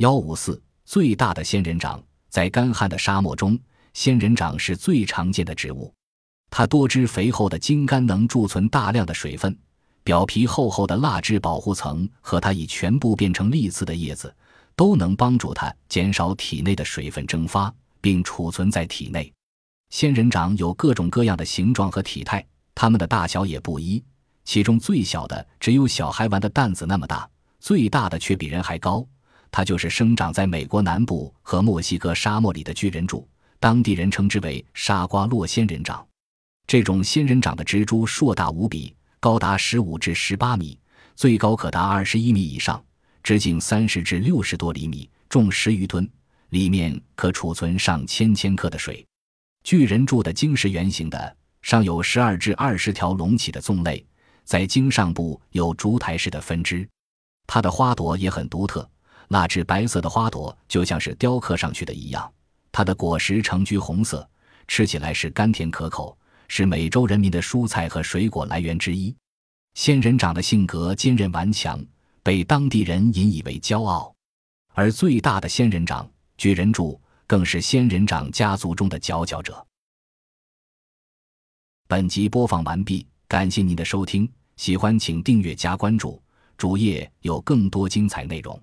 幺五四最大的仙人掌，在干旱的沙漠中，仙人掌是最常见的植物。它多汁肥厚的茎干能贮存大量的水分，表皮厚厚的蜡质保护层和它已全部变成粒刺的叶子，都能帮助它减少体内的水分蒸发，并储存在体内。仙人掌有各种各样的形状和体态，它们的大小也不一，其中最小的只有小孩玩的弹子那么大，最大的却比人还高。它就是生长在美国南部和墨西哥沙漠里的巨人柱，当地人称之为沙瓜洛仙人掌。这种仙人掌的植株硕大无比，高达十五至十八米，最高可达二十一米以上，直径三十至六十多厘米，重十余吨，里面可储存上千千克的水。巨人柱的茎是圆形的，上有十二至二十条隆起的纵肋，在茎上部有烛台式的分支。它的花朵也很独特，那只白色的花朵就像是雕刻上去的一样。它的果实呈橘红色，吃起来是甘甜可口。是美洲人民的蔬菜和水果来源之一。仙人掌的性格坚韧顽强，被当地人引以为骄傲。而最大的仙人掌巨人柱更是仙人掌家族中的佼佼者。本集播放完毕，感谢您的收听，喜欢请订阅加关注，主页有更多精彩内容。